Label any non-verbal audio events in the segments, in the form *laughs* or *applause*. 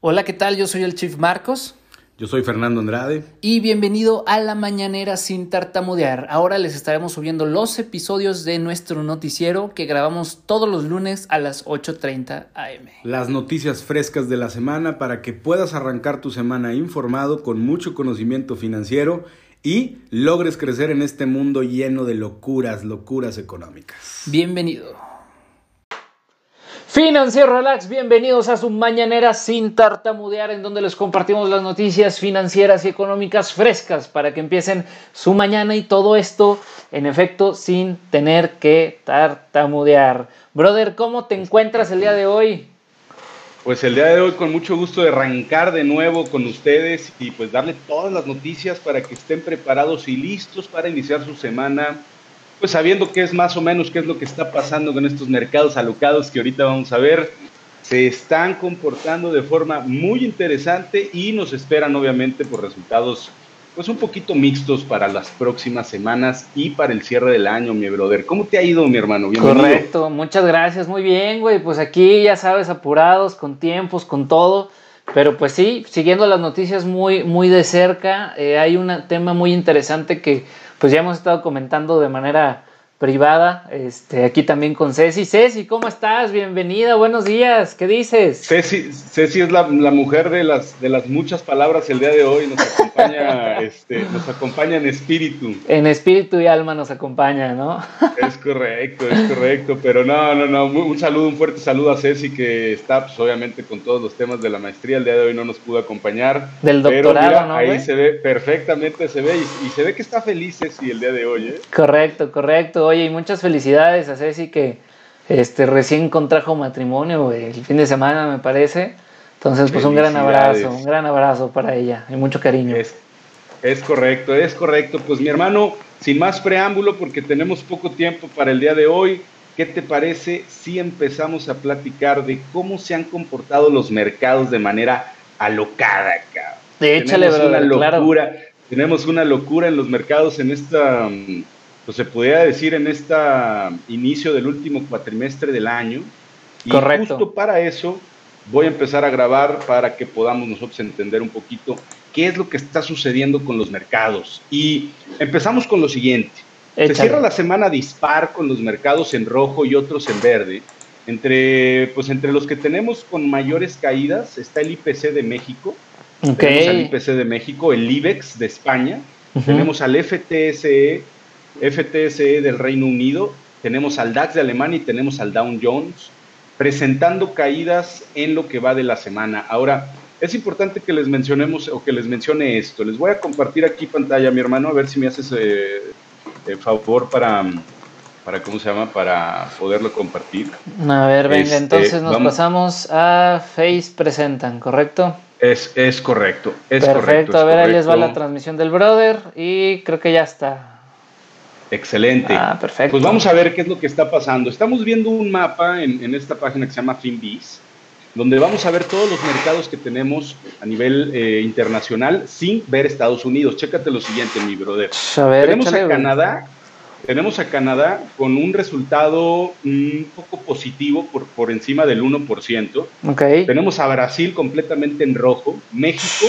Hola, ¿qué tal? Yo soy el Chief Marcos. Yo soy Fernando Andrade. Y bienvenido a La Mañanera sin tartamudear. Ahora les estaremos subiendo los episodios de nuestro noticiero que grabamos todos los lunes a las 8.30 am. Las noticias frescas de la semana para que puedas arrancar tu semana informado con mucho conocimiento financiero y logres crecer en este mundo lleno de locuras, locuras económicas. Bienvenido. Financiero Relax, bienvenidos a su mañanera sin tartamudear, en donde les compartimos las noticias financieras y económicas frescas para que empiecen su mañana y todo esto, en efecto, sin tener que tartamudear. Brother, ¿cómo te encuentras el día de hoy? Pues el día de hoy con mucho gusto de arrancar de nuevo con ustedes y pues darle todas las noticias para que estén preparados y listos para iniciar su semana pues sabiendo qué es más o menos qué es lo que está pasando con estos mercados alocados que ahorita vamos a ver, se están comportando de forma muy interesante y nos esperan obviamente por resultados pues un poquito mixtos para las próximas semanas y para el cierre del año, mi brother. ¿Cómo te ha ido, mi hermano? Bienvenido. Correcto, muchas gracias, muy bien, güey. Pues aquí ya sabes, apurados, con tiempos, con todo. Pero pues sí, siguiendo las noticias muy, muy de cerca, eh, hay un tema muy interesante que pues ya hemos estado comentando de manera privada, este, aquí también con Ceci. Ceci, ¿cómo estás? Bienvenida, buenos días, ¿qué dices? Ceci, Ceci es la, la, mujer de las, de las muchas palabras el día de hoy, nos acompaña, *laughs* este, nos acompaña en espíritu. En espíritu y alma nos acompaña, ¿no? *laughs* Es correcto, es correcto, pero no, no, no, un saludo, un fuerte saludo a Ceci que está, pues obviamente con todos los temas de la maestría, el día de hoy no nos pudo acompañar. Del doctorado, ¿no? Ahí se ve, perfectamente se ve y, y, se ve que está feliz Ceci el día de hoy, ¿eh? Correcto, correcto Oye, y muchas felicidades a Ceci que este, recién contrajo matrimonio el fin de semana, me parece. Entonces, pues un gran abrazo, un gran abrazo para ella y mucho cariño. Es, es correcto, es correcto. Pues mi hermano, sin más preámbulo, porque tenemos poco tiempo para el día de hoy, ¿qué te parece si empezamos a platicar de cómo se han comportado los mercados de manera alocada, cabrón? Échale, tenemos una locura, claro. tenemos una locura en los mercados en esta pues se podría decir en este inicio del último cuatrimestre del año. Y Correcto. justo para eso voy a empezar a grabar para que podamos nosotros entender un poquito qué es lo que está sucediendo con los mercados. Y empezamos con lo siguiente. Échale. Se cierra la semana dispar con los mercados en rojo y otros en verde. Entre, pues entre los que tenemos con mayores caídas está el IPC de México, Ok. tenemos al IPC de México, el IBEX de España, tenemos al FTSE FTSE del Reino Unido, tenemos al DAX de Alemania y tenemos al Dow Jones, presentando caídas en lo que va de la semana. Ahora, es importante que les mencionemos o que les mencione esto. Les voy a compartir aquí pantalla, mi hermano, a ver si me haces eh, eh, favor para, para, ¿cómo se llama? Para poderlo compartir. A ver, venga, Este, entonces nos vamos- pasamos a Face Presentan, ¿correcto? Es, es correcto, es Perfecto, correcto. a es ver, ahí les va la transmisión del brother y creo que ya está. Excelente. Ah, perfecto. Pues vamos a ver qué es lo que está pasando. Estamos viendo un mapa en, en esta página que se llama FinBiz, donde vamos a ver todos los mercados que tenemos a nivel eh, internacional sin ver Estados Unidos. Chécate lo siguiente, mi brother. A ver, tenemos échale, a. Canadá, tenemos a Canadá con un resultado un poco positivo por, por encima del 1%. Ok. Tenemos a Brasil completamente en rojo, México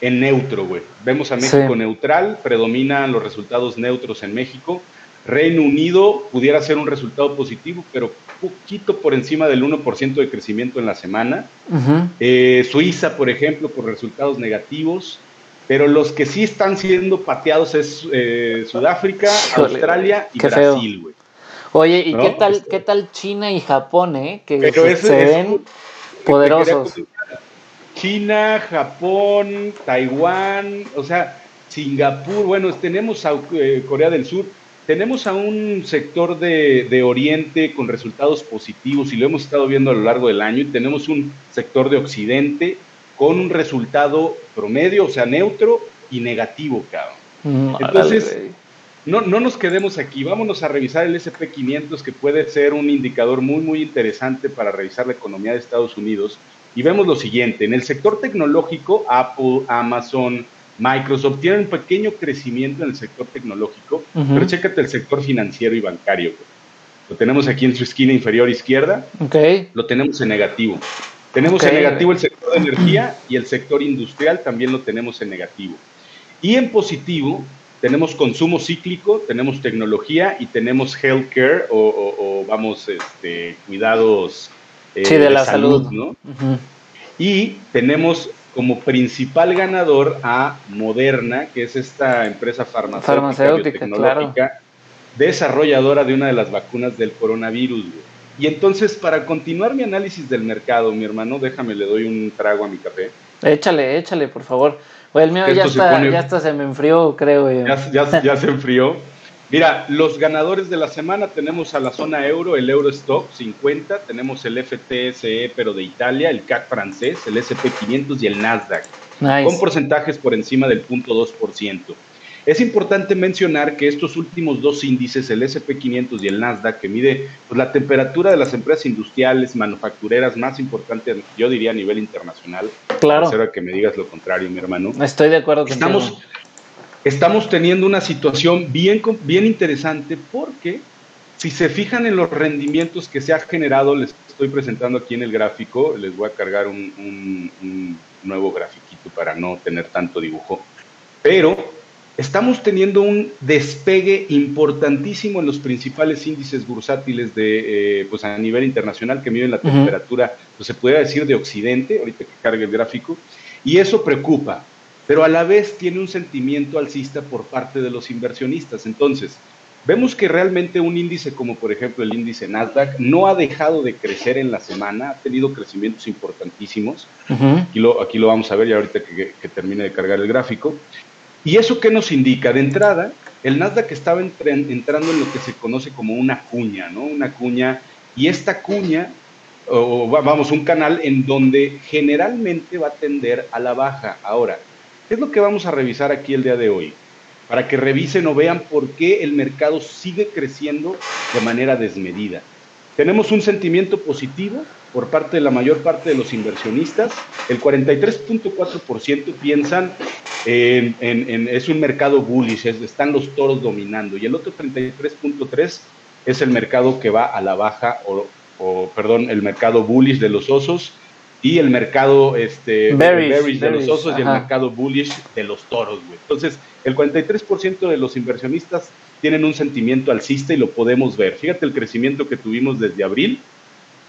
en neutro, güey. Vemos a México Sí. neutral, predominan los resultados neutros en México. Reino Unido pudiera ser un resultado positivo, pero poquito por encima del 1% de crecimiento en la semana. Eh, Suiza, por ejemplo, con resultados negativos. Pero los que sí están siendo pateados es eh, Sudáfrica, Australia y. Brasil, güey. Oye, ¿y ¿No? qué tal, Este- qué tal China y Japón, eh? Que Pero se, ven poderosos. China, Japón, Taiwán, o sea, Singapur, bueno, tenemos a eh, Corea del Sur, tenemos a un sector de, de Oriente con resultados positivos y lo hemos estado viendo a lo largo del año y tenemos un sector de Occidente con un resultado promedio, o sea, neutro y negativo, cabrón. Mm, Entonces. No, no nos quedemos aquí, vámonos a revisar el SP500 que puede ser un indicador muy, muy interesante para revisar la economía de Estados Unidos. Y vemos lo siguiente, en el sector tecnológico, Apple, Amazon, Microsoft tienen un pequeño crecimiento en el sector tecnológico, pero chécate el sector financiero y bancario. Lo tenemos aquí en su esquina inferior izquierda, lo tenemos en negativo. Tenemos en negativo el sector de energía y el sector industrial también lo tenemos en negativo. Y en positivo tenemos consumo cíclico, tenemos tecnología y tenemos healthcare o, o, vamos, este, cuidados eh, de, la salud, ¿no? Y tenemos como principal ganador a Moderna, que es esta empresa farmacéutica, farmacéutica tecnológica, desarrolladora de una de las vacunas del coronavirus. Y entonces, para continuar mi análisis del mercado, mi hermano, déjame, le doy un trago a mi café. Échale, échale, por favor. el mío ya está, ya está, se me enfrió, creo. Ya, ya, ya se *laughs* enfrió. Mira, los ganadores de la semana tenemos a la zona euro, el Eurostock 50, tenemos el FTSE, pero de Italia, el CAC francés, el SP500 y el Nasdaq, con porcentajes por encima del 0.2%. Es importante mencionar que estos últimos dos índices, el SP500 y el Nasdaq, que mide pues, la temperatura de las empresas industriales, manufactureras más importantes, yo diría a nivel internacional. Claro. Que me digas lo contrario, mi hermano. Estoy de acuerdo estamos, Estamos teniendo una situación bien, bien interesante porque si se fijan en los rendimientos que se ha generado, les estoy presentando aquí en el gráfico, les voy a cargar un, un nuevo grafiquito para no tener tanto dibujo, pero estamos teniendo un despegue importantísimo en los principales índices bursátiles de, eh, pues a nivel internacional que miden la temperatura, pues se puede decir de Occidente, ahorita que cargue el gráfico, y eso preocupa, pero a la vez tiene un sentimiento alcista por parte de los inversionistas. Entonces, vemos que realmente un índice como por ejemplo el índice Nasdaq no ha dejado de crecer en la semana, ha tenido crecimientos importantísimos. aquí, lo, aquí lo vamos a ver ya ahorita que, que termine de cargar el gráfico. ¿Y eso qué nos indica? De entrada, el Nasdaq estaba entrando en lo que se conoce como una cuña, ¿no? Una cuña, y esta cuña, o vamos, un canal en donde generalmente va a tender a la baja. Ahora, ¿qué es lo que vamos a revisar aquí el día de hoy? Para que revisen o vean por qué el mercado sigue creciendo de manera desmedida. Tenemos un sentimiento positivo por parte de la mayor parte de los inversionistas. El 43.4% piensan en, es un mercado bullish, están los toros dominando. Y el otro 33.3 es el mercado que va a la baja, o, perdón, el mercado bullish de los osos y el mercado este, bearish, de los osos y el mercado bullish de los toros. Entonces, el 43% de los inversionistas tienen un sentimiento alcista y lo podemos ver. Fíjate el crecimiento que tuvimos desde abril,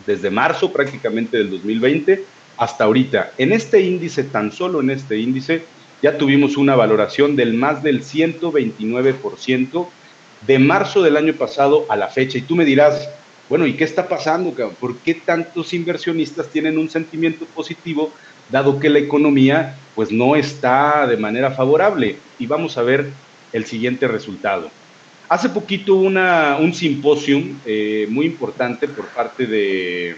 desde marzo prácticamente del 2020 hasta ahorita. En este índice, tan solo en este índice, ya tuvimos una valoración del más del 129% de marzo del año pasado a la fecha. Y tú me dirás, bueno, ¿y qué está pasando? ¿Por qué tantos inversionistas tienen un sentimiento positivo dado que la economía pues no está de manera favorable? Y vamos a ver el siguiente resultado. Hace poquito una, un simposium eh, muy importante por parte de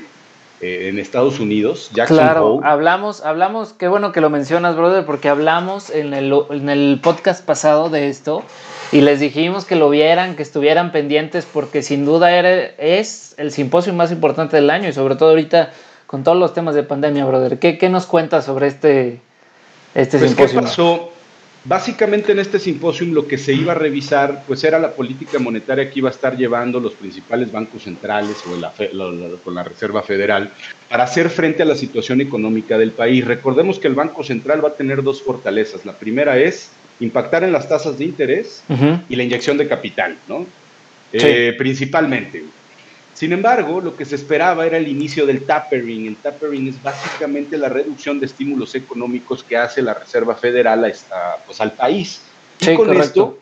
eh, en Estados Unidos. Jackson claro, hablamos, hablamos, qué bueno que lo mencionas, brother, porque hablamos en el, en el podcast pasado de esto y les dijimos que lo vieran, que estuvieran pendientes, porque sin duda era, es el simposio más importante del año y sobre todo ahorita con todos los temas de pandemia, brother. ¿Qué, qué nos cuentas sobre este, este pues, simposio? ¿qué pasó? Básicamente en este simposium lo que se iba a revisar pues era la política monetaria que iba a estar llevando los principales bancos centrales o la, con la Reserva Federal para hacer frente a la situación económica del país. Recordemos que el Banco Central va a tener dos fortalezas. La primera es impactar en las tasas de interés y la inyección de capital, ¿no? Eh, principalmente. Sin embargo, lo que se esperaba era el inicio del tapering. El tapering es básicamente la reducción de estímulos económicos que hace la Reserva Federal a pues, al país. Y con esto,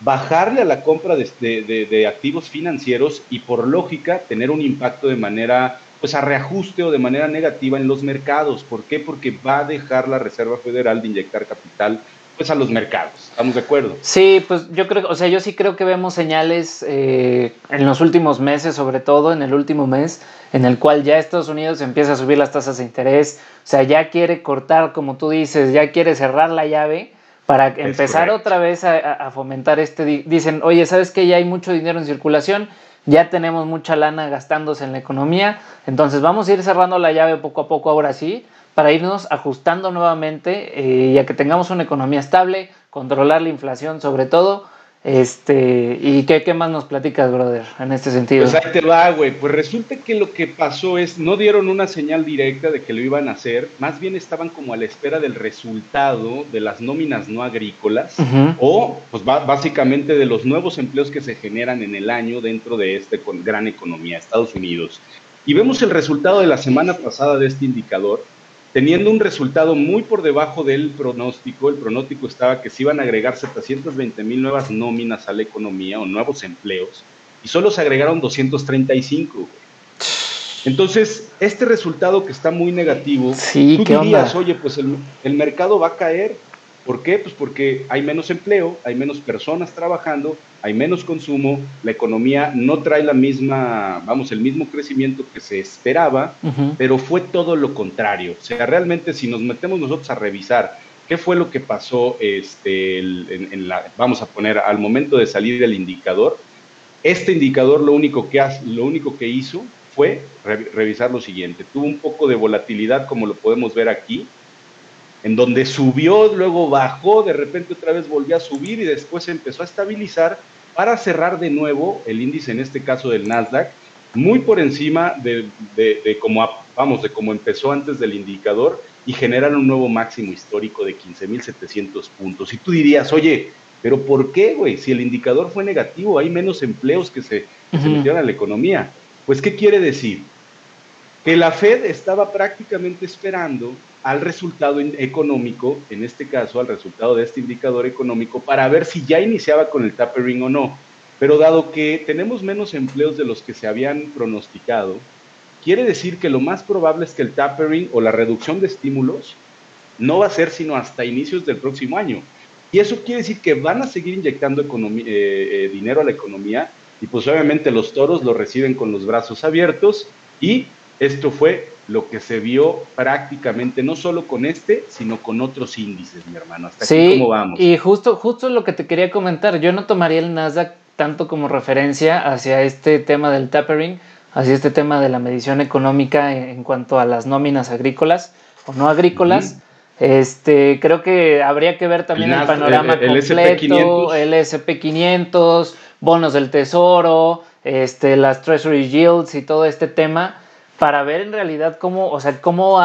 bajarle a la compra de, activos financieros y por lógica tener un impacto de manera, pues a reajuste o de manera negativa en los mercados. ¿Por qué? Porque va a dejar la Reserva Federal de inyectar capital pues a los mercados. ¿Estamos de acuerdo? Sí, pues yo creo, o sea, yo sí creo que vemos señales eh, en los últimos meses, sobre todo en el último mes, en el cual ya Estados Unidos empieza a subir las tasas de interés, o sea, ya quiere cortar, como tú dices, ya quiere cerrar la llave para empezar otra vez a, fomentar este, dicen, oye, ¿sabes que ya hay mucho dinero en circulación? Ya tenemos mucha lana gastándose en la economía, entonces vamos a ir cerrando la llave poco a poco ahora sí, para irnos ajustando nuevamente, eh, ya que tengamos una economía estable, controlar la inflación sobre todo, Este, ¿y qué, qué, más nos platicas, brother, en este sentido? Pues ahí te va, güey. Pues resulta que lo que pasó es, no dieron una señal directa de que lo iban a hacer, más bien estaban como a la espera del resultado de las nóminas no agrícolas o, pues básicamente de los nuevos empleos que se generan en el año dentro de esta gran economía, Estados Unidos. Y vemos el resultado de la semana pasada de este indicador, teniendo un resultado muy por debajo del pronóstico. El pronóstico estaba que se iban a agregar 720 mil nuevas nóminas a la economía o nuevos empleos y solo se agregaron 235. Entonces, este resultado que está muy negativo, sí, tú dirías, oye, pues el, el mercado va a caer ¿Por qué? Pues porque hay menos empleo, hay menos personas trabajando, hay menos consumo, la economía no trae la misma, vamos, el mismo crecimiento que se esperaba, pero fue todo lo contrario. O sea, realmente si nos metemos nosotros a revisar qué fue lo que pasó, este, en, la, vamos a poner al momento de salir del indicador, este indicador lo único que, lo único que hizo fue revisar lo siguiente. Tuvo un poco de volatilidad, como lo podemos ver aquí, en donde subió, luego bajó, de repente otra vez volvió a subir y después empezó a estabilizar para cerrar de nuevo el índice, en este caso del Nasdaq, muy por encima de, de, como, vamos, de como empezó antes del indicador y generar un nuevo máximo histórico de 15.700 puntos. Y tú dirías, oye, pero ¿por qué, güey? Si el indicador fue negativo, hay menos empleos que se, que se metieron a la economía. Pues, ¿qué quiere decir? Que la Fed estaba prácticamente esperando al resultado económico, en este caso al resultado de este indicador económico, para ver si ya iniciaba con el tapering o no. Pero dado que tenemos menos empleos de los que se habían pronosticado, quiere decir que lo más probable es que el tapering o la reducción de estímulos no va a ser sino hasta inicios del próximo año. Y eso quiere decir que van a seguir inyectando eh, eh, dinero a la economía y pues obviamente los toros lo reciben con los brazos abiertos y esto fue lo que se vio prácticamente no solo con este, sino con otros índices, mi hermano. Hasta sí, aquí cómo vamos. Y justo, justo lo que te quería comentar, yo no tomaría el Nasdaq tanto como referencia hacia este tema del tapering, hacia este tema de la medición económica en, cuanto a las nóminas agrícolas o no agrícolas. Este, creo que habría que ver también el, panorama el, completo, el SP500, bonos del tesoro, este, las treasury yields y todo este tema para ver en realidad cómo, o sea, cómo,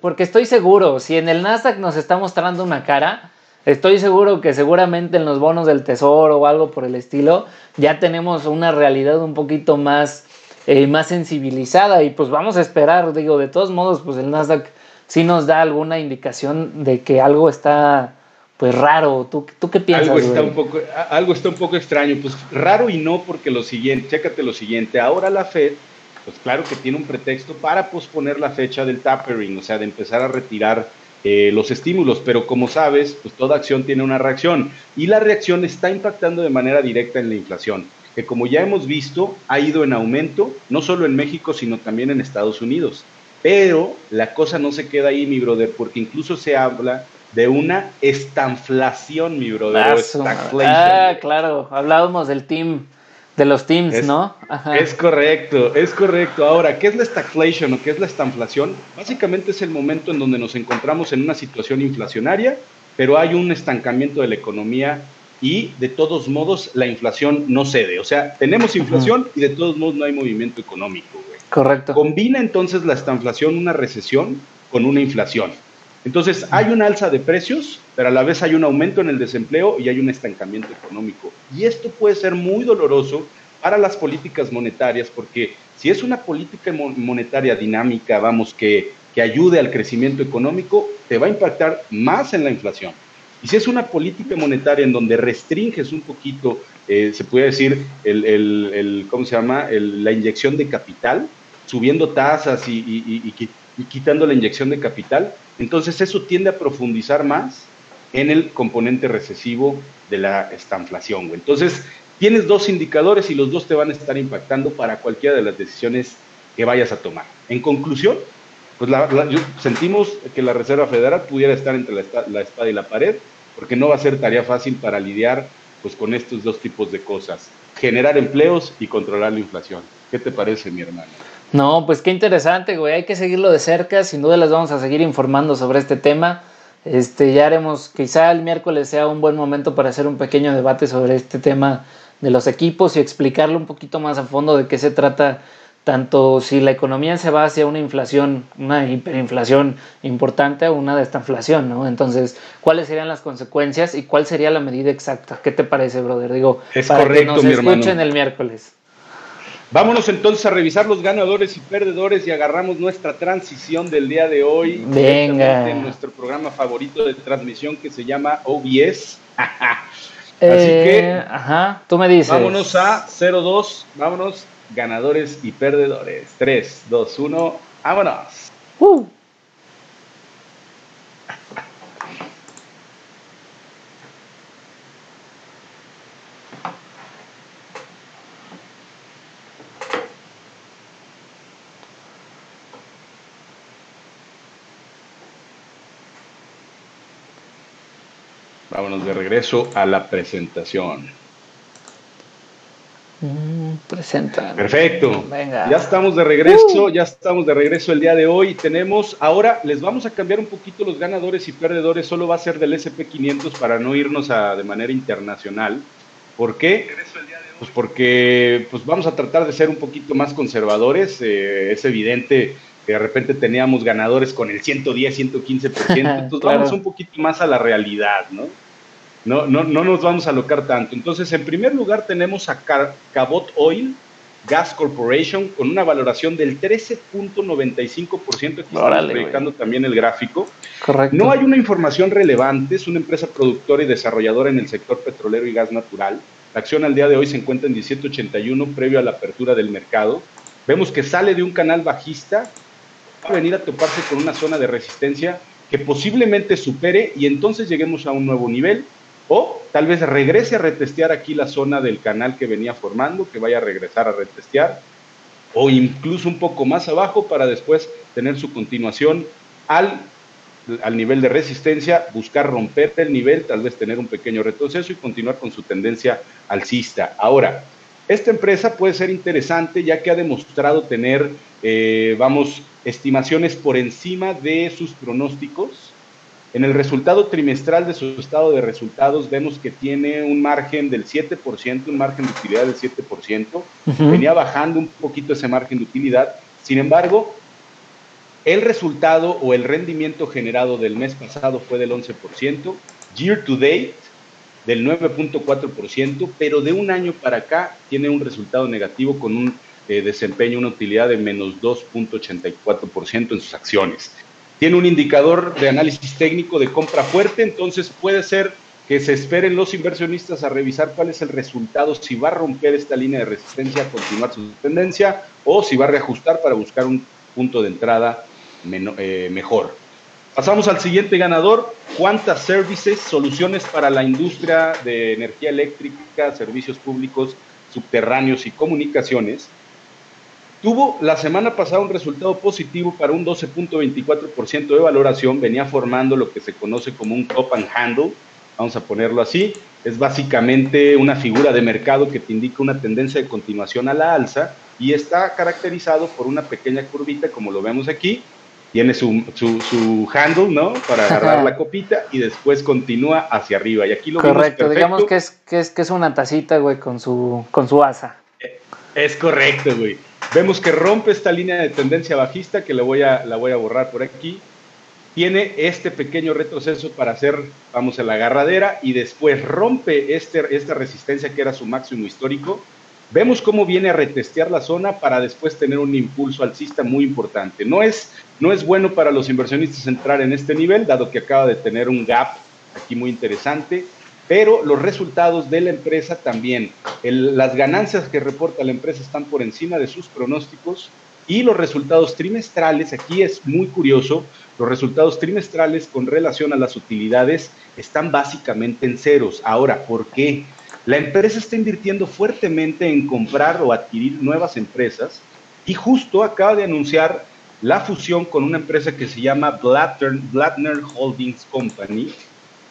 porque estoy seguro, si en el Nasdaq nos está mostrando una cara, estoy seguro que seguramente en los bonos del tesoro o algo por el estilo, ya tenemos una realidad un poquito más, eh, más sensibilizada y pues vamos a esperar, digo, de todos modos, pues el Nasdaq sí nos da alguna indicación de que algo está pues raro. ¿Tú, tú qué piensas? Algo está, un poco, algo está un poco extraño, pues raro y no porque lo siguiente, chécate lo siguiente, ahora la Fed pues claro que tiene un pretexto para posponer la fecha del tapering, o sea, de empezar a retirar eh, los estímulos, pero como sabes, pues toda acción tiene una reacción y la reacción está impactando de manera directa en la inflación, que como ya hemos visto ha ido en aumento, no solo en México, sino también en Estados Unidos. Pero la cosa no se queda ahí, mi brother, porque incluso se habla de una estanflación, mi brother. Ah, claro, hablábamos del team de los teams, ¿no? Es correcto, es correcto. Ahora, ¿qué es la stagflation o qué es la estanflación? Básicamente es el momento en donde nos encontramos en una situación inflacionaria, pero hay un estancamiento de la economía y de todos modos la inflación no cede. O sea, tenemos inflación y de todos modos no hay movimiento económico. Correcto. Combina entonces la estanflación, una recesión, con una inflación. Entonces, hay un alza de precios, pero a la vez hay un aumento en el desempleo y hay un estancamiento económico. Y esto puede ser muy doloroso para las políticas monetarias, porque si es una política monetaria dinámica, vamos, que, que ayude al crecimiento económico, te va a impactar más en la inflación. Y si es una política monetaria en donde restringes un poquito, eh, se puede decir, el, el, ¿cómo se llama? la inyección de capital, subiendo tasas y, y, y quitando la inyección de capital, entonces eso tiende a profundizar más en el componente recesivo de la estanflación. Entonces tienes dos indicadores y los dos te van a estar impactando para cualquiera de las decisiones que vayas a tomar. En conclusión, pues sentimos que la Reserva Federal pudiera estar entre la, espada y la pared, porque no va a ser tarea fácil para lidiar pues, con estos dos tipos de cosas, generar empleos y controlar la inflación. ¿Qué te parece, mi hermano? No, pues qué interesante, güey. Hay que seguirlo de cerca. Sin duda les vamos a seguir informando sobre este tema. Este, ya haremos, quizá el miércoles sea un buen momento para hacer un pequeño debate sobre este tema de los equipos y explicarle un poquito más a fondo de qué se trata tanto si la economía se va hacia una inflación, una hiperinflación importante o una desinflación, ¿no? Entonces, ¿cuáles serían las consecuencias y cuál sería la medida exacta? ¿Qué te parece, brother? Digo, es para correcto, que nos escuchen el miércoles. Vámonos entonces a revisar los ganadores y perdedores y agarramos nuestra transición del día de hoy. Venga. En nuestro programa favorito de transmisión que se llama OBS. *laughs* Así que, eh, ajá, tú me dices. Vámonos a 02, vámonos ganadores y perdedores. 3, 2, 1, vámonos. Uh. Vámonos de regreso a la presentación. Mm, presenta. Perfecto. Ya estamos de regreso, uh. ya estamos de regreso el día de hoy. Tenemos, ahora les vamos a cambiar un poquito los ganadores y perdedores, solo va a ser del SP500 para no irnos a, de manera internacional. ¿Por qué? Pues porque pues vamos a tratar de ser un poquito más conservadores. Eh, es evidente que de repente teníamos ganadores con el 110, 115%, *laughs* entonces vamos un poquito más a la realidad, ¿no? No, no, no nos vamos a alocar tanto. Entonces, en primer lugar tenemos a Cabot Oil Gas Corporation con una valoración del 13.95%. Aquí estamos proyectando también el gráfico. Correcto. No hay una información relevante, es una empresa productora y desarrolladora en el sector petrolero y gas natural. La acción al día de hoy se encuentra en 17.81 previo a la apertura del mercado. Vemos que sale de un canal bajista, va a venir a toparse con una zona de resistencia que posiblemente supere y entonces lleguemos a un nuevo nivel o tal vez regrese a retestear aquí la zona del canal que venía formando, que vaya a regresar a retestear, o incluso un poco más abajo para después tener su continuación al, al nivel de resistencia, buscar romper el nivel, tal vez tener un pequeño retroceso y continuar con su tendencia alcista. Ahora, esta empresa puede ser interesante ya que ha demostrado tener, eh, vamos, estimaciones por encima de sus pronósticos en el resultado trimestral de su estado de resultados vemos que tiene un margen del 7%, un margen de utilidad del 7%. Venía bajando un poquito ese margen de utilidad. Sin embargo, el resultado o el rendimiento generado del mes pasado fue del 11%, year to date del 9.4%, pero de un año para acá tiene un resultado negativo con un eh, desempeño, una utilidad de menos 2.84% en sus acciones tiene un indicador de análisis técnico de compra fuerte, entonces puede ser que se esperen los inversionistas a revisar cuál es el resultado, si va a romper esta línea de resistencia, continuar su tendencia, o si va a reajustar para buscar un punto de entrada eh, mejor. Pasamos al siguiente ganador, Quanta Services, soluciones para la industria de energía eléctrica, servicios públicos, subterráneos y comunicaciones Tuvo la semana pasada un resultado positivo para un 12.24% de valoración, venía formando lo que se conoce como un top and handle, vamos a ponerlo así, es básicamente una figura de mercado que te indica una tendencia de continuación a la alza y está caracterizado por una pequeña curvita como lo vemos aquí, tiene su, su, handle, ¿no? Para *laughs* agarrar la copita y después continúa hacia arriba. Y aquí lo Correcto, digamos que es, que es, que es una tacita, güey, con su, con su asa. Es correcto, güey. Vemos que rompe esta línea de tendencia bajista, que la voy a, la voy a borrar por aquí. Tiene este pequeño retroceso para hacer, vamos a la agarradera, y después rompe este, esta resistencia que era su máximo histórico. Vemos cómo viene a retestear la zona para después tener un impulso alcista muy importante. No es, no es bueno para los inversionistas entrar en este nivel, dado que acaba de tener un gap aquí muy interesante pero los resultados de la empresa también, las ganancias que reporta la empresa están por encima de sus pronósticos y los resultados trimestrales, aquí es muy curioso, los resultados trimestrales con relación a las utilidades están básicamente en ceros. Ahora, ¿por qué? La empresa está invirtiendo fuertemente en comprar o adquirir nuevas empresas y justo acaba de anunciar la fusión con una empresa que se llama Blattner Holdings Company,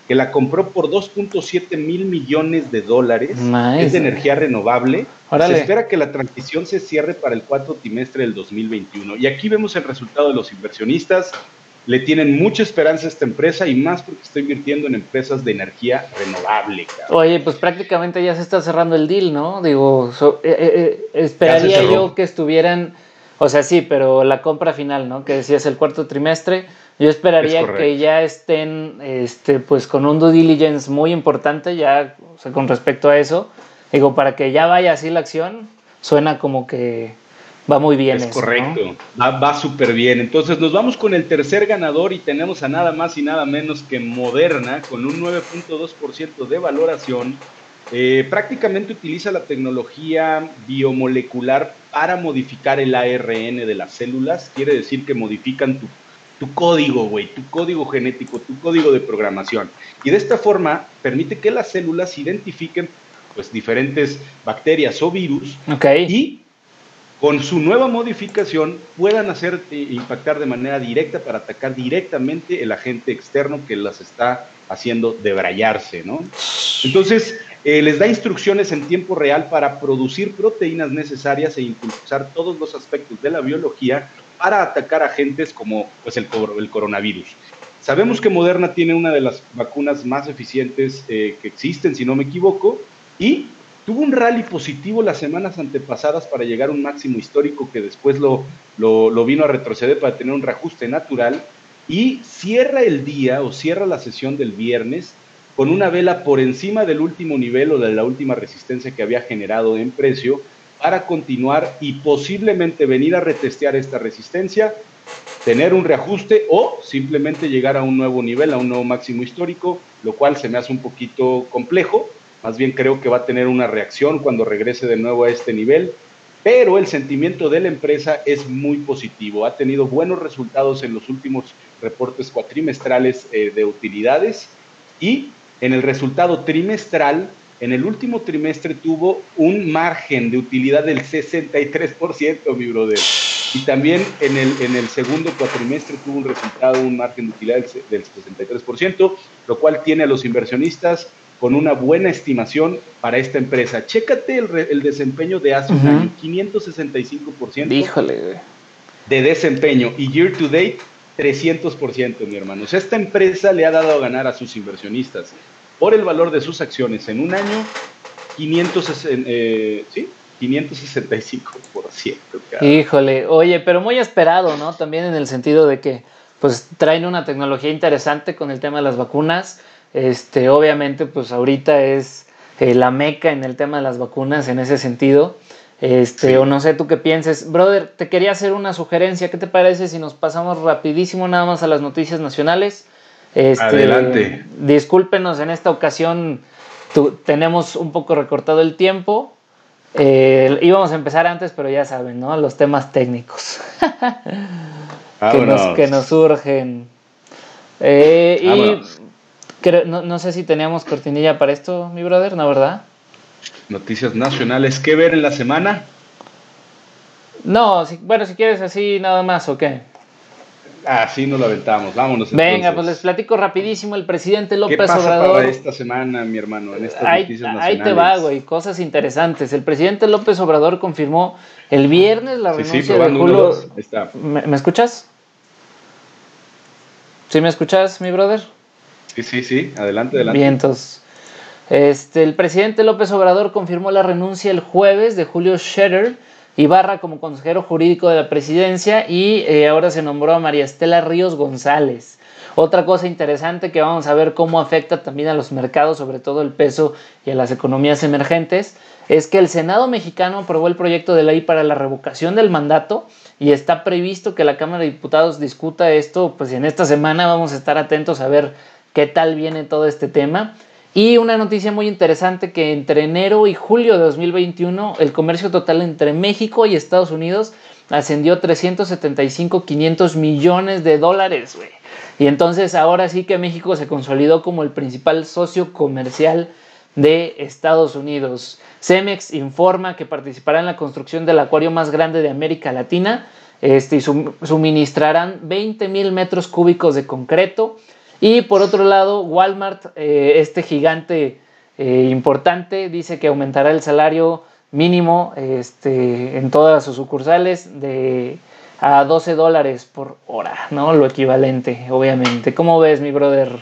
que la compró por 2.7 mil millones de dólares. Es de energía renovable. Se espera que la transición se cierre para el cuarto trimestre del 2021. Y aquí vemos el resultado de los inversionistas. le tienen mucha esperanza a esta empresa y más porque está invirtiendo en empresas de energía renovable. Oye, pues prácticamente ya se está cerrando el deal, ¿no? Digo, eh, eh, eh, esperaría yo que estuvieran, o sea, sí, pero la compra final, ¿no? Que decías el cuarto trimestre, yo esperaría que ya estén, este, pues con un due diligence muy importante ya, o sea, con respecto a eso. Digo, para que ya vaya así la acción, suena como que Va muy bien. Es correcto, va, súper bien. Entonces nos vamos con el tercer ganador y tenemos a nada más y nada menos que Moderna con un 9.2% de valoración. Eh, prácticamente utiliza la tecnología biomolecular para modificar el ARN de las células. Quiere decir que modifican tu, tu código, güey, tu código genético, tu código de programación. Y de esta forma permite que las células identifiquen pues diferentes bacterias o virus okay. y con su nueva modificación puedan hacer eh, impactar de manera directa para atacar directamente el agente externo que las está haciendo debrayarse, ¿no? Entonces, eh, les da instrucciones en tiempo real para producir proteínas necesarias e impulsar todos los aspectos de la biología para atacar agentes como pues, el, el coronavirus. Sabemos que Moderna tiene una de las vacunas más eficientes eh, que existen, si no me equivoco, y Tuvo un rally positivo las semanas antepasadas para llegar a un máximo histórico que después lo, lo, vino a retroceder para tener un reajuste natural y cierra el día o cierra la sesión del viernes con una vela por encima del último nivel o de la última resistencia que había generado en precio para continuar y posiblemente venir a retestear esta resistencia, tener un reajuste o simplemente llegar a un nuevo nivel, a un nuevo máximo histórico, lo cual se me hace un poquito complejo, más bien creo que va a tener una reacción cuando regrese de nuevo a este nivel, pero el sentimiento de la empresa es muy positivo. Ha tenido buenos resultados en los últimos reportes cuatrimestrales eh, de utilidades y en el resultado trimestral, en el último trimestre tuvo un margen de utilidad del 63%, mi brother. Y también en el, en el segundo cuatrimestre tuvo un resultado, un margen de utilidad del 63%, lo cual tiene a los inversionistas con una buena estimación para esta empresa. Chécate el, desempeño de hace un año, 565%. Híjole, De desempeño y year to date, 300%, mi hermano. esta empresa le ha dado a ganar a sus inversionistas por el valor de sus acciones en un año, 500, eh, ¿sí? 565%. Híjole, oye, pero muy esperado, ¿no? También en el sentido de que pues traen una tecnología interesante con el tema de las vacunas este, obviamente, pues ahorita es eh, la meca en el tema de las vacunas en ese sentido. Este, o no sé tú qué pienses. Brother, te quería hacer una sugerencia. ¿Qué te parece si nos pasamos rapidísimo nada más a las noticias nacionales? Este, Adelante. Discúlpenos, en esta ocasión tenemos un poco recortado el tiempo. Eh, íbamos a empezar antes, pero ya saben, ¿no? Los temas técnicos *laughs* que, nos, que nos surgen. Eh, y no, sé si teníamos cortinilla para esto, mi brother, ¿no verdad? Noticias nacionales. ¿Qué ver en la semana? No, bueno, si quieres así nada más, ¿o qué? Así nos lo aventamos, vámonos. Venga, pues les platico rapidísimo. El presidente López ¿Qué pasa Obrador. Para esta semana, mi hermano, en estas ahí, noticias nacionales. Ahí te va, güey, cosas interesantes. El presidente López Obrador confirmó el viernes la renuncia de Julio. ¿Me escuchas? ¿Sí me escuchas, mi brother? Sí, sí, sí, adelante, adelante. Bien, entonces, este, el presidente López Obrador confirmó la renuncia el jueves de Julio Scherer Ibarra como consejero jurídico de la presidencia y eh, ahora se nombró a María Estela Ríos González. Otra cosa interesante que vamos a ver cómo afecta también a los mercados, sobre todo el peso y a las economías emergentes, es que el Senado mexicano aprobó el proyecto de ley para la revocación del mandato y está previsto que la Cámara de Diputados discuta esto, pues en esta semana vamos a estar atentos a ver qué tal viene todo este tema. Y una noticia muy interesante que entre enero y julio de 2021 el comercio total entre México y Estados Unidos ascendió 375 500 millones de dólares, Y entonces ahora sí que México se consolidó como el principal socio comercial de Estados Unidos. Cemex informa que participará en la construcción del acuario más grande de América Latina. Este, y suministrarán 20 mil metros cúbicos de concreto y por otro lado, Walmart, eh, este gigante eh, importante, dice que aumentará el salario mínimo este, en todas sus sucursales de a 12 dólares por hora, ¿no? Lo equivalente, obviamente. ¿Cómo ves, mi brother?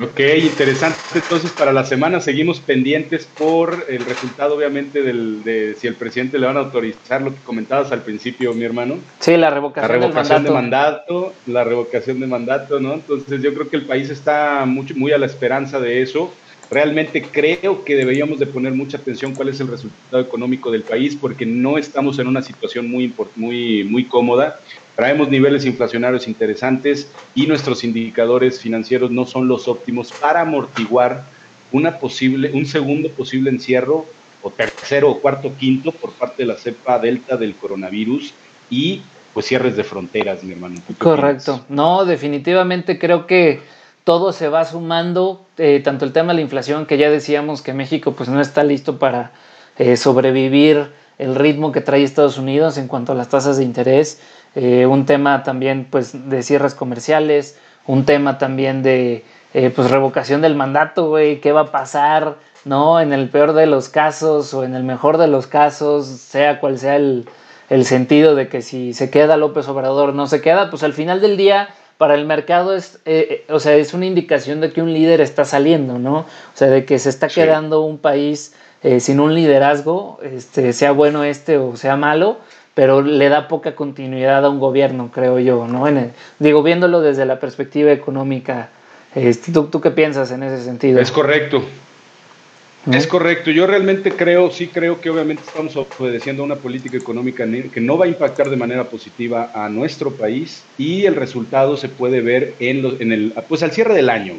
Ok, interesante. Entonces, para la semana seguimos pendientes por el resultado, obviamente, del, de si el presidente le van a autorizar lo que comentabas al principio, mi hermano. Sí, la revocación, la revocación de mandato. La revocación de mandato, ¿no? Entonces, yo creo que el país está mucho, muy a la esperanza de eso. Realmente creo que deberíamos de poner mucha atención cuál es el resultado económico del país, porque no estamos en una situación muy, muy, muy cómoda Traemos niveles inflacionarios interesantes y nuestros indicadores financieros no son los óptimos para amortiguar una posible, un segundo posible encierro o tercero o cuarto quinto por parte de la cepa delta del coronavirus y pues cierres de fronteras, mi hermano. Correcto. No, definitivamente creo que todo se va sumando, eh, tanto el tema de la inflación, que ya decíamos que México pues no está listo para eh, sobrevivir el ritmo que trae Estados Unidos en cuanto a las tasas de interés, eh, un tema también pues de cierres comerciales, un tema también de eh, pues revocación del mandato, güey, qué va a pasar, ¿no? En el peor de los casos o en el mejor de los casos, sea cual sea el, sentido de que si se queda López Obrador no se queda, pues al final del día para el mercado es, eh, o sea, es una indicación de que un líder está saliendo, ¿no? O sea, de que se está quedando un país sin un liderazgo, este, sea bueno este o sea malo, pero le da poca continuidad a un gobierno, creo yo, ¿no? digo, viéndolo desde la perspectiva económica, este, ¿tú, ¿tú, qué piensas en ese sentido? Es correcto. Es correcto, yo realmente creo, sí creo que obviamente estamos obedeciendo a una política económica que no va a impactar de manera positiva a nuestro país y el resultado se puede ver en, los, en el, pues al cierre del año.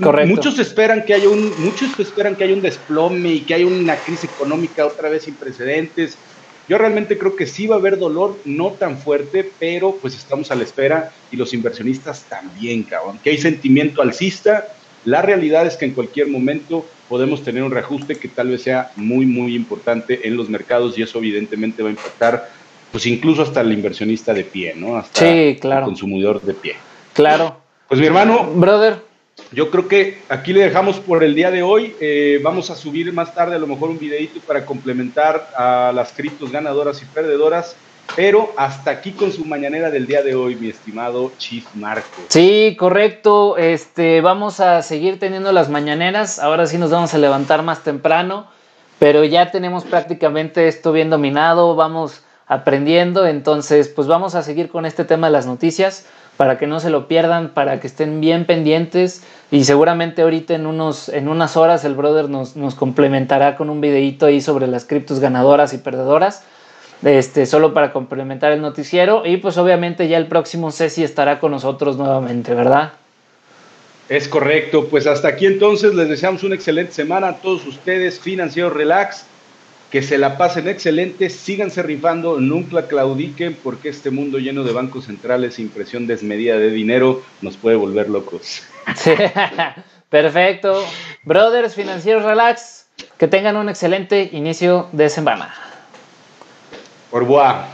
Correcto. Muchos esperan que haya un, muchos esperan que haya un desplome y que haya una crisis económica otra vez sin precedentes yo realmente creo que sí va a haber dolor, no tan fuerte, pero pues estamos a la espera y los inversionistas también, cabrón. Que hay sentimiento alcista. La realidad es que en cualquier momento podemos tener un reajuste que tal vez sea muy, muy importante en los mercados y eso evidentemente va a impactar, pues incluso hasta el inversionista de pie, ¿no? Hasta sí, claro. el consumidor de pie. Claro. Pues mi hermano. Brother, yo creo que aquí le dejamos por el día de hoy. Eh, vamos a subir más tarde a lo mejor un videito para complementar a las criptos ganadoras y perdedoras. Pero hasta aquí con su mañanera del día de hoy, mi estimado Chief Marco. Sí, correcto. Este, vamos a seguir teniendo las mañaneras. Ahora sí nos vamos a levantar más temprano, pero ya tenemos prácticamente esto bien dominado. Vamos aprendiendo, entonces pues vamos a seguir con este tema de las noticias para que no se lo pierdan, para que estén bien pendientes. Y seguramente ahorita en, unos, en unas horas el brother nos, nos complementará con un videito ahí sobre las criptos ganadoras y perdedoras, este, solo para complementar el noticiero. Y pues obviamente ya el próximo Ceci estará con nosotros nuevamente, ¿verdad? Es correcto, pues hasta aquí entonces les deseamos una excelente semana a todos ustedes, Financiero Relax que se la pasen excelente, síganse rifando, nunca claudiquen porque este mundo lleno de bancos centrales impresión desmedida de dinero nos puede volver locos. *laughs* Perfecto. Brothers, financieros relax, que tengan un excelente inicio de semana. Por revoir.